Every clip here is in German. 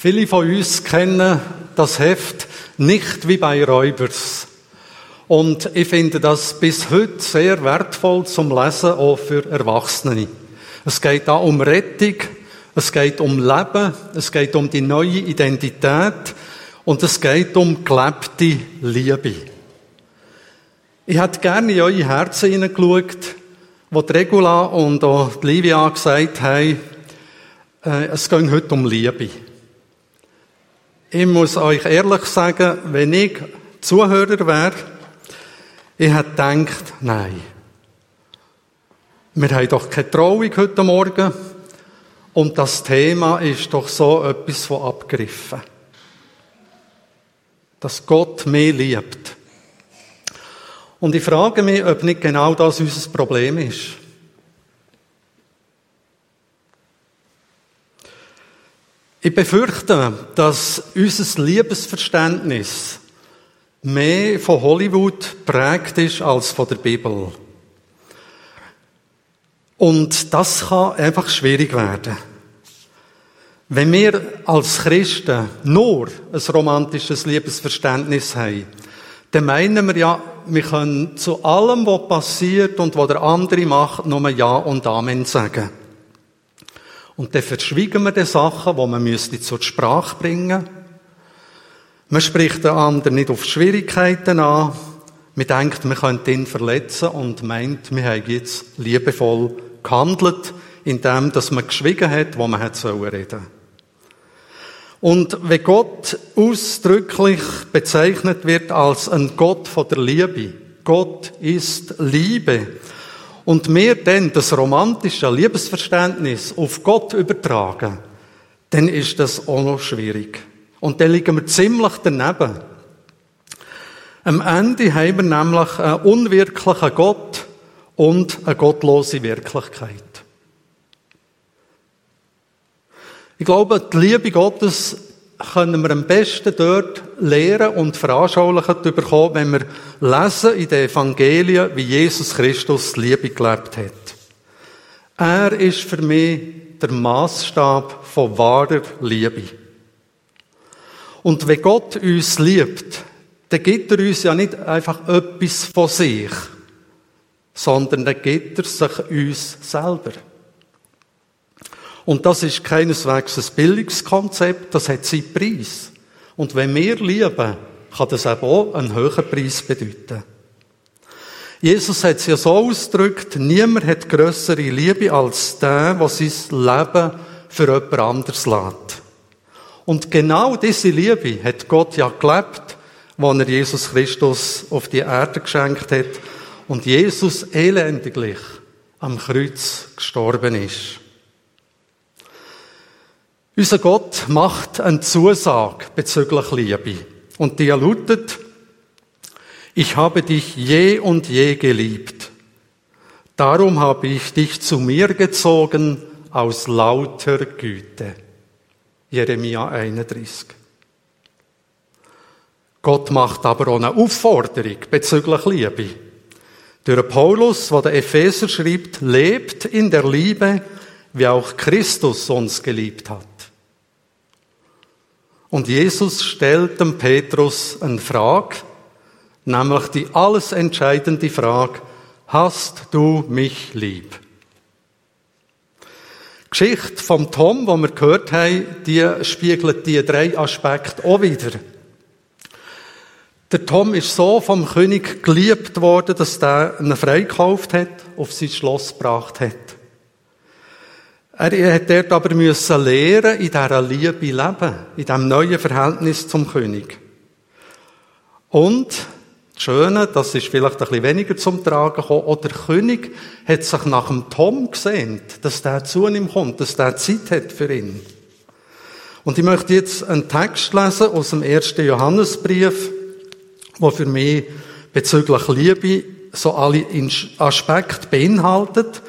Viele von uns kennen das Heft nicht wie bei Räubers. Und ich finde das bis heute sehr wertvoll zum Lesen, auch für Erwachsene. Es geht da um Rettung, es geht um Leben, es geht um die neue Identität und es geht um gelebte Liebe. Ich hätte gerne in eure Herzen hineingeschaut, wo die Regula und auch die Livia gesagt haben, äh, es geht heute um Liebe. Ich muss euch ehrlich sagen, wenn ich Zuhörer wäre, ich hätte gedacht, nein. Wir haben doch keine Trauung heute Morgen und das Thema ist doch so etwas von abgegriffen. Dass Gott mehr liebt. Und ich frage mich, ob nicht genau das unser Problem ist. Ich befürchte, dass unser Liebesverständnis mehr von Hollywood prägt ist als von der Bibel. Und das kann einfach schwierig werden. Wenn wir als Christen nur ein romantisches Liebesverständnis haben, dann meinen wir ja, wir können zu allem, was passiert und was der andere macht, nur Ja und Amen sagen. Und dann verschwiegen wir die Sachen, die man müsste zur Sprache bringen. Man spricht den anderen nicht auf Schwierigkeiten an. Man denkt, man könnte ihn verletzen und meint, wir haben jetzt liebevoll gehandelt, indem dass man geschwiegen hat, wo man hätte reden sollen. Und wenn Gott ausdrücklich bezeichnet wird als ein Gott von der Liebe, Gott ist Liebe, und wir dann das romantische Liebesverständnis auf Gott übertragen, dann ist das auch noch schwierig. Und dann liegen wir ziemlich daneben. Am Ende haben wir nämlich einen unwirklichen Gott und eine gottlose Wirklichkeit. Ich glaube, die Liebe Gottes können wir am besten dort lehren und veranschaulichen bekommen, wenn wir lesen in den Evangelien, wie Jesus Christus Liebe gelebt hat. Er ist für mich der Maßstab von wahrer Liebe. Und wenn Gott uns liebt, dann gibt er uns ja nicht einfach etwas von sich, sondern dann gibt er sich uns selber. Und das ist keineswegs ein Bildungskonzept, das hat seinen Preis. Und wenn wir lieben, kann das eben auch einen höheren Preis bedeuten. Jesus hat es ja so ausgedrückt, niemand hat größere Liebe als der, der sein Leben für jemand anderes lässt. Und genau diese Liebe hat Gott ja gelebt, als er Jesus Christus auf die Erde geschenkt hat und Jesus elendiglich am Kreuz gestorben ist. Unser Gott macht eine Zusage bezüglich Liebe. Und die lautet, ich habe dich je und je geliebt. Darum habe ich dich zu mir gezogen aus lauter Güte. Jeremia 31. Gott macht aber auch eine Aufforderung bezüglich Liebe. Durch Paulus, der der Epheser schreibt, lebt in der Liebe, wie auch Christus uns geliebt hat. Und Jesus stellt dem Petrus eine Frage, nämlich die alles entscheidende Frage, hast du mich lieb? Die Geschichte vom Tom, die wir gehört haben, die spiegelt die drei Aspekte auch wieder. Der Tom ist so vom König geliebt worden, dass er ihn freikauft hat, auf sein Schloss gebracht hat. Er hat dort aber müssen lernen, in dieser Liebe leben, in diesem neuen Verhältnis zum König. Und das Schöne, das ist vielleicht ein bisschen weniger zum Tragen gekommen, auch der König hat sich nach dem Tom gesehnt, dass der zu ihm kommt, dass der Zeit hat für ihn. Und ich möchte jetzt einen Text lesen aus dem ersten Johannesbrief, der für mich bezüglich Liebe so alle Aspekte beinhaltet.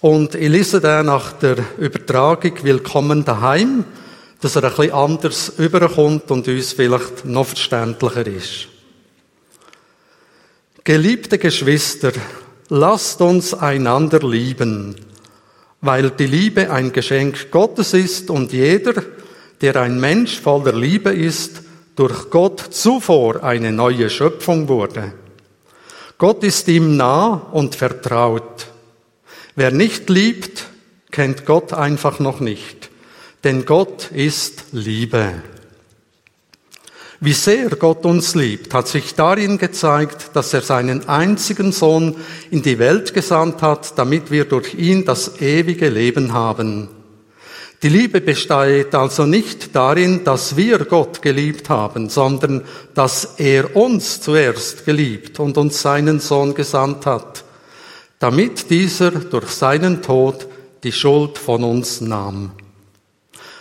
Und ich lese den nach der Übertragung Willkommen daheim, dass er ein bisschen anders überkommt und uns vielleicht noch verständlicher ist. Geliebte Geschwister, lasst uns einander lieben, weil die Liebe ein Geschenk Gottes ist und jeder, der ein Mensch voller Liebe ist, durch Gott zuvor eine neue Schöpfung wurde. Gott ist ihm nah und vertraut. Wer nicht liebt, kennt Gott einfach noch nicht, denn Gott ist Liebe. Wie sehr Gott uns liebt, hat sich darin gezeigt, dass er seinen einzigen Sohn in die Welt gesandt hat, damit wir durch ihn das ewige Leben haben. Die Liebe besteht also nicht darin, dass wir Gott geliebt haben, sondern dass er uns zuerst geliebt und uns seinen Sohn gesandt hat, damit dieser durch seinen Tod die Schuld von uns nahm.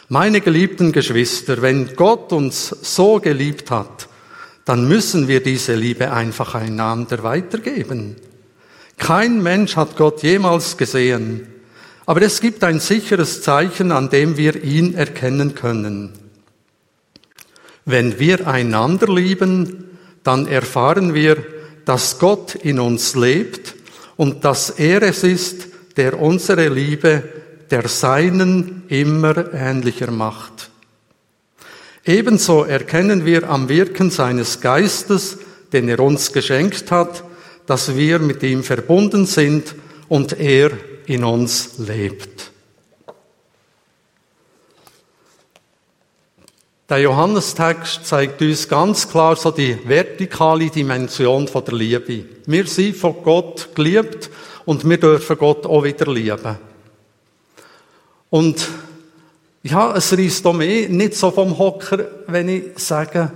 Meine geliebten Geschwister, wenn Gott uns so geliebt hat, dann müssen wir diese Liebe einfach einander weitergeben. Kein Mensch hat Gott jemals gesehen, aber es gibt ein sicheres Zeichen, an dem wir ihn erkennen können. Wenn wir einander lieben, dann erfahren wir, dass Gott in uns lebt und dass er es ist, der unsere Liebe der Seinen immer ähnlicher macht. Ebenso erkennen wir am Wirken seines Geistes, den er uns geschenkt hat, dass wir mit ihm verbunden sind und er in uns lebt. Der Johannestext zeigt uns ganz klar so die vertikale Dimension von der Liebe. Wir sind von Gott geliebt und wir dürfen Gott auch wieder lieben. Und ja, es reißt auch mich nicht so vom Hocker, wenn ich sage,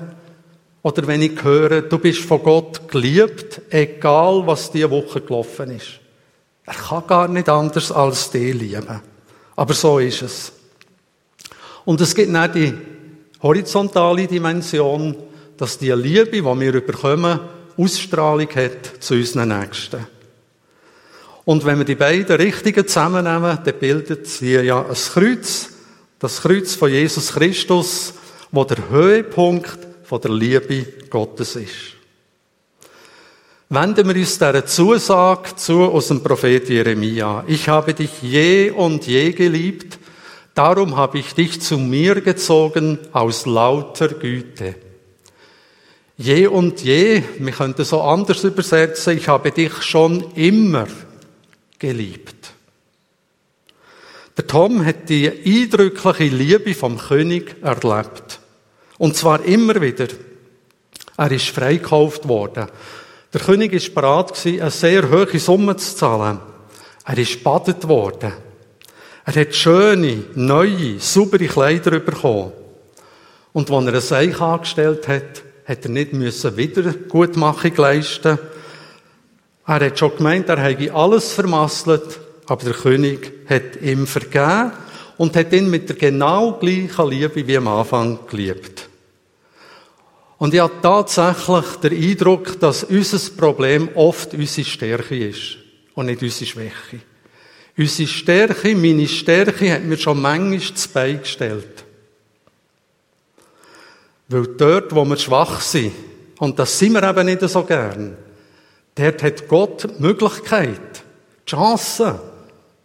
oder wenn ich höre, du bist von Gott geliebt, egal was diese Woche gelaufen ist. Er kann gar nicht anders als dich lieben. Aber so ist es. Und es gibt auch die horizontale Dimension, dass die Liebe, die wir bekommen, Ausstrahlung hat zu unseren Nächsten. Und wenn wir die beiden Richtungen zusammennehmen, dann bildet sie ja ein Kreuz, das Kreuz von Jesus Christus, wo der Höhepunkt der Liebe Gottes ist. Wenden wir uns dieser Zusage zu aus dem Prophet Jeremia. Ich habe dich je und je geliebt, darum habe ich dich zu mir gezogen aus lauter Güte. Je und je, wir könnten so anders übersetzen, ich habe dich schon immer geliebt. Der Tom hat die eindrückliche Liebe vom König erlebt. Und zwar immer wieder. Er ist freikauft worden. Der König ist bereit eine sehr hohe Summe zu zahlen. Er ist badet worden. Er hat schöne, neue, saubere Kleider bekommen. Und als er ein Seich angestellt hat, hat er nicht müssen Wiedergutmachung leisten er hat schon gemeint, er hätte alles vermasselt, aber der König hat ihm vergeben und hat ihn mit der genau gleichen Liebe wie am Anfang geliebt. Und ich habe tatsächlich den Eindruck, dass unser Problem oft unsere Stärke ist und nicht unsere Schwäche. Unsere Stärke, meine Stärke, hat mir schon manchmal zu Bein gestellt. Weil dort, wo wir schwach sind, und das sind wir eben nicht so gern, Dort hat Gott die Möglichkeit, die Chance,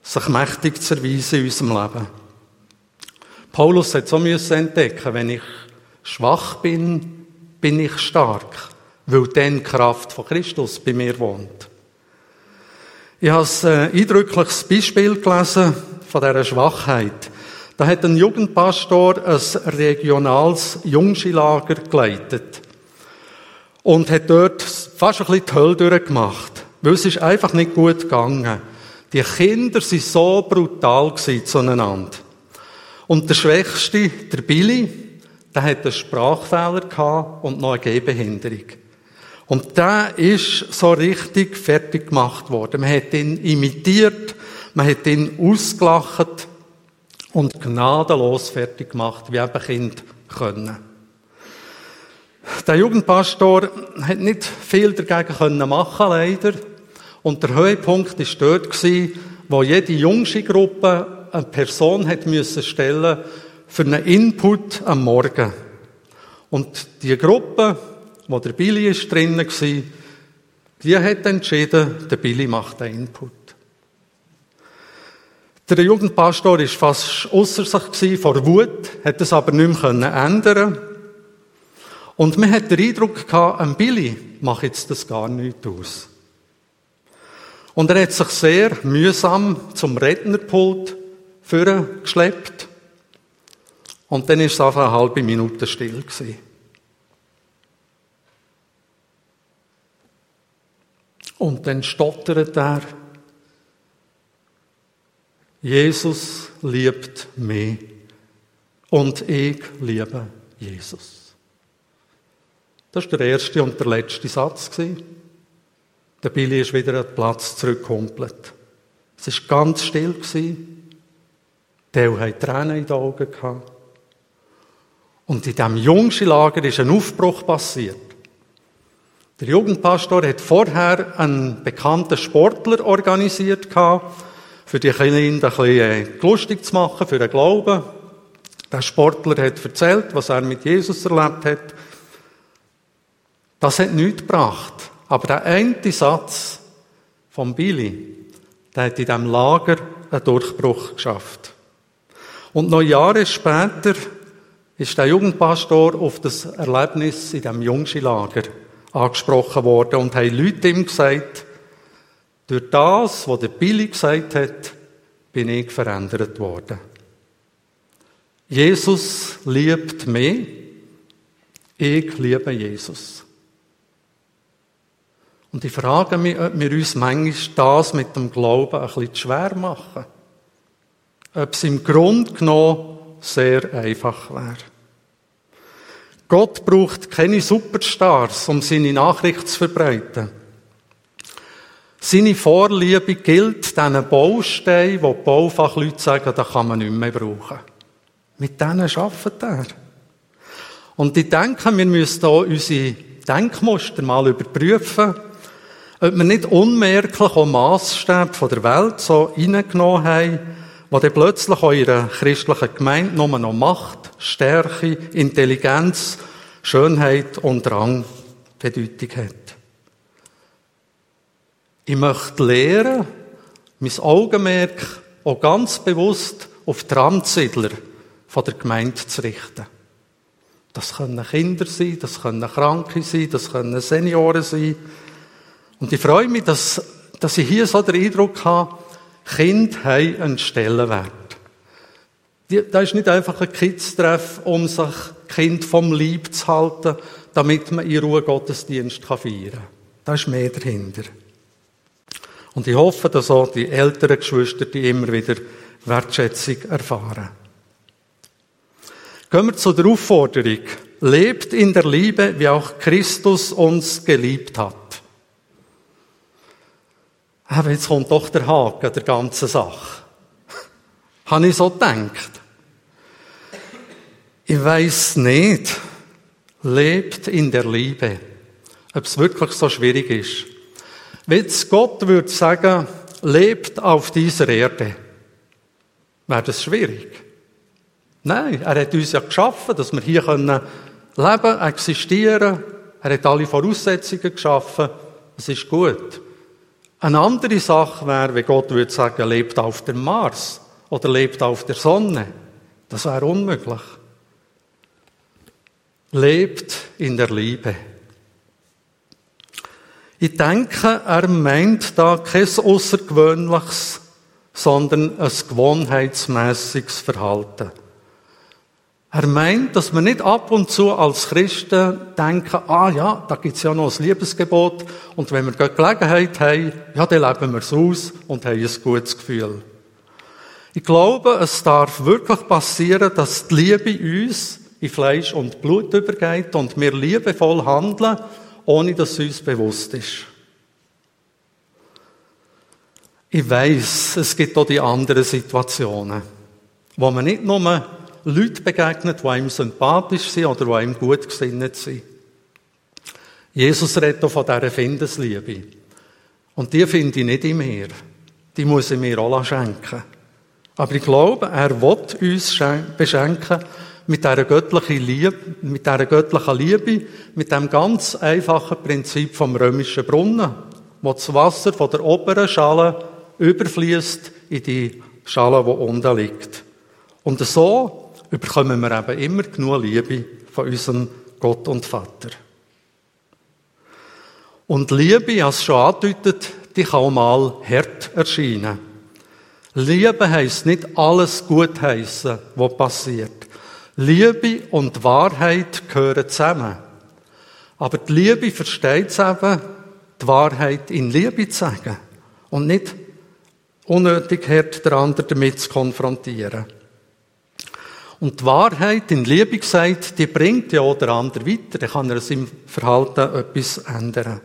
sich mächtig zu erweisen in unserem Leben. Paulus hat so müssen entdecken, wenn ich schwach bin, bin ich stark, weil dann die Kraft von Christus bei mir wohnt. Ich habe ein äh, eindrückliches Beispiel gelesen von dieser Schwachheit. Da hat ein Jugendpastor ein regionales Jungschilager geleitet und hat dort fast ein bisschen die Hölle durchgemacht. Weil es ist einfach nicht gut gegangen. Die Kinder waren so brutal zueinander. Und der Schwächste, der Billy, der hat einen Sprachfehler gehabt und noch eine Gehbehinderung. Und der ist so richtig fertig gemacht worden. Man hat ihn imitiert, man hat ihn ausgelacht und gnadenlos fertig gemacht, wie eben Kinder können. Der Jugendpastor hat nicht viel dagegen machen leider. Und der Höhepunkt war dort, wo jede jüngste Gruppe eine Person hat müssen stellen für einen Input am Morgen. Und die Gruppe, wo der Billy ist drinnen war, die hat entschieden, der Billy macht den Input. Der Jugendpastor war fast ausser sich vor Wut, hat es aber nicht mehr ändern Und man hat den Eindruck gehabt, ein Billy macht jetzt das gar nicht aus. Und er hat sich sehr mühsam zum Rednerpult geschleppt. Und dann ist es einfach eine halbe Minute still gewesen. Und dann stottert er, Jesus liebt mich und ich liebe Jesus. Das war der erste und der letzte Satz. Der Billy ist wieder an den Platz zurückgekumpelt. Es war ganz still. Der hat Tränen in den Augen. Und in diesem Jungschi-Lager ist ein Aufbruch passiert. Der Jugendpastor hat vorher einen bekannten Sportler organisiert für die Kinder ein äh, lustig zu machen, für den Glauben. Der Sportler hat erzählt, was er mit Jesus erlebt hat. Das hat nichts gebracht. Aber der eine Satz von Billy, der hat in diesem Lager einen Durchbruch geschafft. Und noch Jahre später ist der Jugendpastor auf das Erlebnis in diesem Jungschi-Lager angesprochen worden und haben Leute ihm gesagt, durch das, was der Billy gesagt hat, bin ich verändert worden. Jesus liebt mich, ich liebe Jesus. Und ich frage mich, ob wir uns manchmal das mit dem Glauben ein bisschen schwer machen. Ob es im Grunde genommen sehr einfach wäre. Gott braucht keine Superstars, um seine Nachricht zu verbreiten. Seine Vorliebe gilt diesen Bausteinen, wo die Baufachleute sagen, da kann man nicht mehr brauchen. Mit denen arbeitet er. Und ich denke, wir müssen hier unsere Denkmuster mal überprüfen, ob wir nicht unmerklich auch Massstäbe von der Welt so reingenommen haben, wo dann plötzlich eurer christlichen Gemeinde nur noch Macht, Stärke, Intelligenz, Schönheit und Rang Bedeutung hat. Ich möchte lernen, mein Augenmerk auch ganz bewusst auf die Randsiedler von der Gemeinde zu richten. Das können Kinder sein, das können Kranke sein, das können Senioren sein. Und ich freue mich, dass, dass ich hier so den Eindruck habe, Kinder haben einen Stellenwert. Da ist nicht einfach ein Kids-Treff, um sich Kind vom Lieb zu halten, damit man in Ruhe Gottesdienst feiern kann. Da ist mehr dahinter. Und ich hoffe, dass auch die älteren Geschwister die immer wieder Wertschätzung erfahren. Kommen wir zu der Aufforderung. Lebt in der Liebe, wie auch Christus uns geliebt hat. Aber jetzt kommt doch der Haken der ganzen Sache. Habe ich so gedacht. Ich weiß nicht, lebt in der Liebe, ob es wirklich so schwierig ist. Wenn Gott würde sagen, lebt auf dieser Erde, wäre das schwierig. Nein, er hat uns ja geschaffen, dass wir hier können leben, existieren. Er hat alle Voraussetzungen geschaffen. Es ist gut. Eine andere Sache wäre, wenn Gott würde sagen, lebt auf dem Mars oder lebt auf der Sonne. Das wäre unmöglich. Lebt in der Liebe. Ich denke, er meint da kein außergewöhnliches, sondern ein gewohnheitsmäßiges Verhalten. Er meint, dass wir nicht ab und zu als Christen denken, ah ja, da gibt's ja noch ein Liebesgebot und wenn wir Gelegenheit haben, ja, dann leben wir es aus und haben ein gutes Gefühl. Ich glaube, es darf wirklich passieren, dass die Liebe uns in Fleisch und Blut übergeht und wir liebevoll handeln, ohne dass es uns bewusst ist. Ich weiß, es gibt auch die anderen Situationen, wo man nicht nur Leute begegnet, die einem sympathisch sind oder die einem gut gesinnt sind. Jesus redet auch von dieser Findesliebe. Und die finde ich nicht in mir. Die muss ich mir auch schenken. Aber ich glaube, er will uns beschenken mit dieser göttlichen Liebe, mit dieser göttlichen Liebe, mit dem ganz einfachen Prinzip vom römischen Brunnen, wo das Wasser von der oberen Schale überfließt in die Schale, die unten liegt. Und so bekommen wir eben immer genug Liebe von unserem Gott und Vater. Und Liebe, als schon andeutet, die kann auch mal hart erscheinen. Liebe heisst nicht alles gut heißen, was passiert. Liebe und Wahrheit gehören zusammen. Aber die Liebe versteht es eben, die Wahrheit in Liebe zu sagen. Und nicht unnötig hart der andere damit zu konfrontieren. Und die Wahrheit in Liebe gesagt, die bringt ja auch der andere weiter. Dann kann er seinem Verhalten etwas ändern.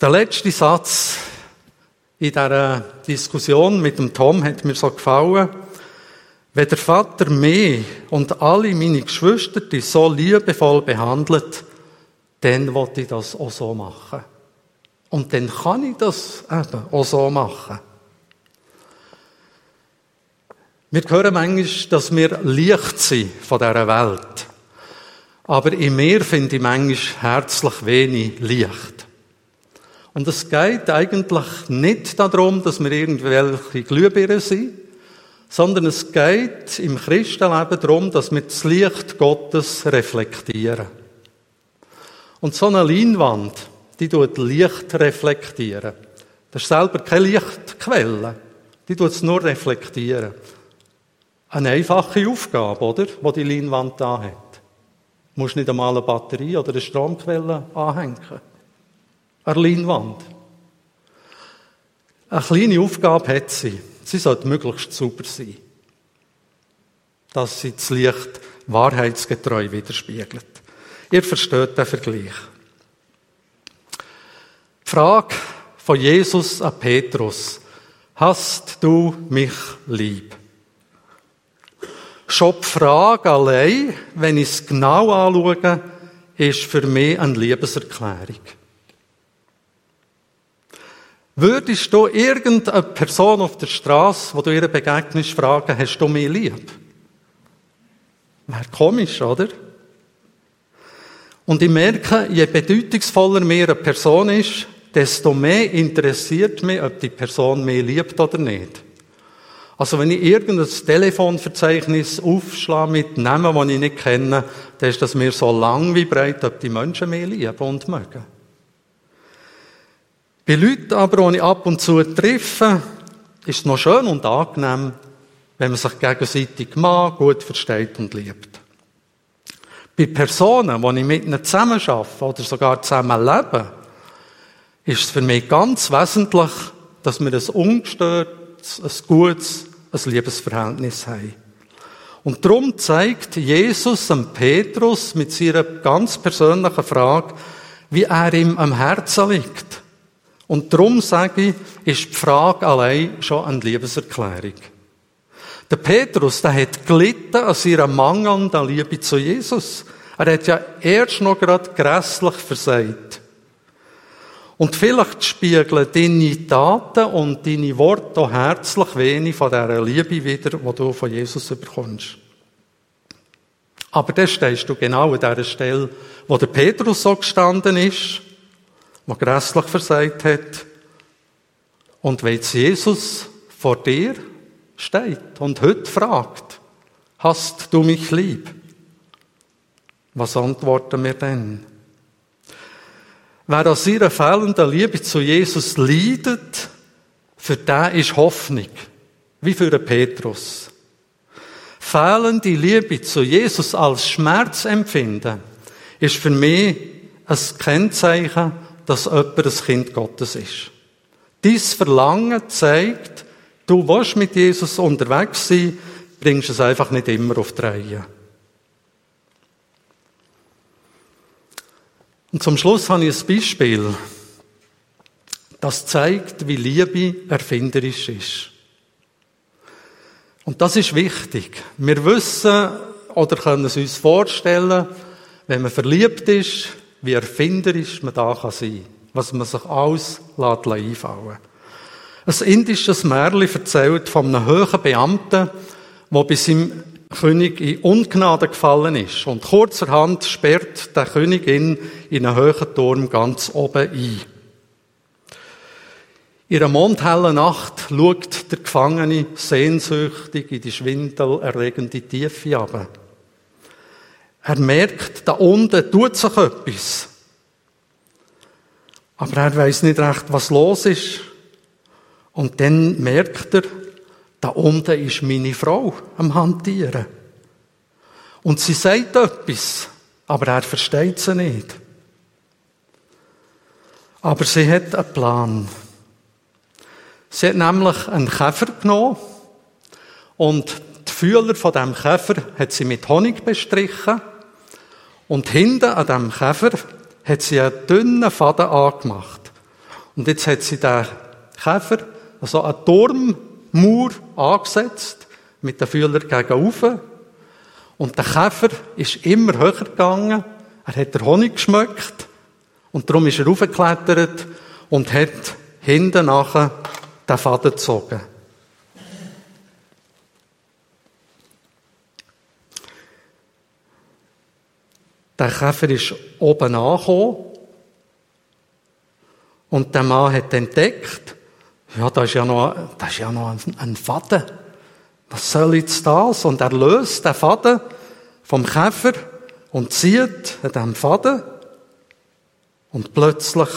Der letzte Satz in dieser Diskussion mit dem Tom hat mir so gefallen. Wenn der Vater mich und alle meine Geschwister so liebevoll behandelt, dann wollte ich das auch so machen. Und dann kann ich das eben auch so machen. Wir hören manchmal, dass wir Licht sind von dieser Welt. Aber in mir finde ich manchmal herzlich wenig Licht. Und es geht eigentlich nicht darum, dass wir irgendwelche Glühbirnen sind, sondern es geht im Christenleben darum, dass wir das Licht Gottes reflektieren. Und so eine Leinwand, die tut Licht reflektieren. Das ist selber keine Lichtquelle. Die tut es nur reflektieren. Eine einfache Aufgabe, oder? Wo die Leinwand da hat. Du musst nicht einmal eine Batterie oder eine Stromquelle anhängen eine Leinwand. Eine kleine Aufgabe hat sie. Sie sollte möglichst sauber sein. Dass sie das Licht wahrheitsgetreu widerspiegelt. Ihr versteht den Vergleich. Die Frage von Jesus an Petrus. Hast du mich lieb? Schon die Frage allein, wenn ich es genau anschaue, ist für mich eine Liebeserklärung. Würdest du irgendeine Person auf der Straße, wo du ihr begegnest, fragen, hast du mich lieb? Wäre komisch, oder? Und ich merke, je bedeutungsvoller mir eine Person ist, desto mehr interessiert mich, ob die Person mich liebt oder nicht. Also wenn ich irgendein Telefonverzeichnis aufschlage mit Namen, die ich nicht kenne, dann ist das mir so lang wie breit, ob die Menschen mich lieben und mögen. Bei Leuten aber, die ich ab und zu treffe, ist es noch schön und angenehm, wenn man sich gegenseitig mag, gut versteht und liebt. Bei Personen, die ich mit ihnen zusammen arbeite oder sogar zusammen lebe, ist es für mich ganz wesentlich, dass wir ein ungestörtes, ein gutes, ein Liebesverhältnis haben. Und darum zeigt Jesus dem Petrus mit seiner ganz persönlichen Frage, wie er ihm am Herzen liegt. Und darum sage ich, ist die Frage allein schon eine Liebeserklärung. Der Petrus, der hat gelitten an seiner mangelnden Liebe zu Jesus. Er hat ja erst noch gerade grässlich versagt. Und vielleicht spiegeln deine Taten und deine Worte auch herzlich wenig von dieser Liebe wieder, die du von Jesus bekommst. Aber dann stehst du genau an dieser Stelle, wo der Petrus so gestanden ist der grässlich versagt hat. Und wenn jetzt Jesus vor dir steht und heute fragt, hast du mich lieb? Was antworten wir denn? Wer aus ihrer fehlenden Liebe zu Jesus leidet, für den ist Hoffnung, wie für den Petrus. Fehlende Liebe zu Jesus als Schmerz empfinden, ist für mich ein Kennzeichen dass jemand ein Kind Gottes ist. Dies Verlangen zeigt, du willst mit Jesus unterwegs sein, bringst es einfach nicht immer auf die Reihe. Und zum Schluss habe ich ein Beispiel, das zeigt, wie Liebe erfinderisch ist. Und das ist wichtig. Wir wissen oder können es uns vorstellen, wenn man verliebt ist, wie erfinderisch man da sein kann, was man sich alles einfallen lässt. Ein indisches Märchen erzählt von einem hohen Beamten, der bei seinem König in Ungnade gefallen ist. Und kurzerhand sperrt der König ihn in einen hohen Turm ganz oben ein. In einer mondhellen Nacht schaut der Gefangene sehnsüchtig in die schwindelerregende Tiefe ab. Er merkt, da unten tut sich etwas. Aber er weiß nicht recht, was los ist. Und dann merkt er, da unten ist meine Frau am Hantieren. Und sie sagt etwas, aber er versteht sie nicht. Aber sie hat einen Plan. Sie hat nämlich einen Käfer genommen und die Fühler von dem Käfer hat sie mit Honig bestrichen und hinten an dem Käfer hat sie einen dünnen Faden angemacht. Und jetzt hat sie den Käfer, also einen Turmmauer angesetzt, mit den Fühlern gegen oben. Und der Käfer ist immer höher gegangen. Er hat den Honig geschmeckt. Und darum ist er raufgeklettert und hat hinten nachher den Faden gezogen. Der Käfer ist oben angekommen und der Mann hat entdeckt, ja, da ist ja noch, da ist ja noch ein, ein Faden. Was soll jetzt das? Und er löst den Faden vom Käfer und zieht an dem Faden und plötzlich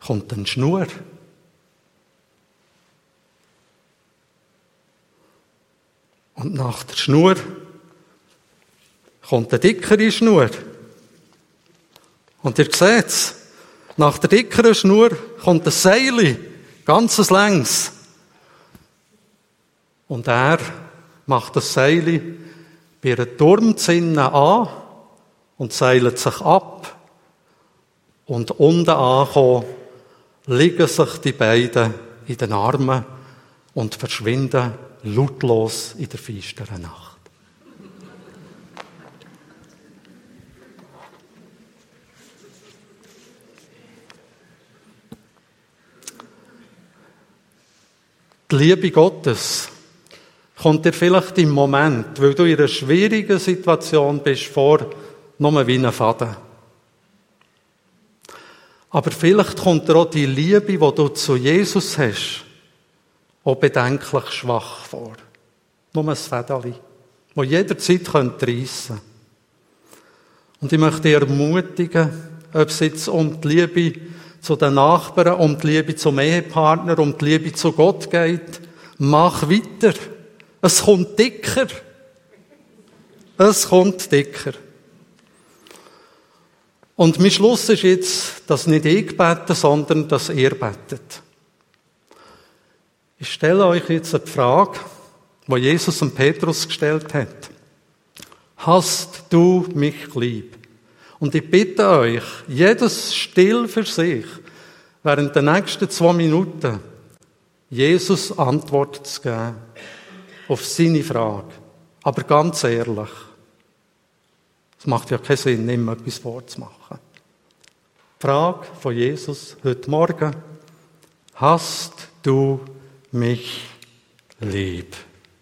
kommt ein Schnur. Und nach der Schnur kommt eine dickere Schnur. Und ihr seht's, nach der dickeren Schnur kommt ein Seil, ganzes längs. Und er macht das Seil bei einer Turmzinne an und seilt sich ab. Und unten angekommen, liegen sich die beiden in den Armen und verschwinden lautlos in der finsteren Nacht. Die Liebe Gottes kommt dir vielleicht im Moment, weil du in einer schwierigen Situation bist, vor, nur wie ein Faden. Aber vielleicht kommt dir auch die Liebe, die du zu Jesus hast, auch bedenklich schwach vor. Nur ein Fädeli, wo jederzeit reissen könnte. Und ich möchte dich ermutigen, ob es jetzt um die Liebe zu den Nachbarn, um die Liebe zum Ehepartner, um die Liebe zu Gott geht, mach weiter. Es kommt dicker. Es kommt dicker. Und mein Schluss ist jetzt, dass nicht ich bete, sondern dass ihr betet. Ich stelle euch jetzt eine Frage, die Jesus und Petrus gestellt hat. Hast du mich lieb? Und ich bitte euch, jedes still für sich, während der nächsten zwei Minuten Jesus Antwort zu geben auf seine Frage. Aber ganz ehrlich, es macht ja keinen Sinn, immer etwas vorzumachen. Die Frage von Jesus heute Morgen, hast du mich lieb?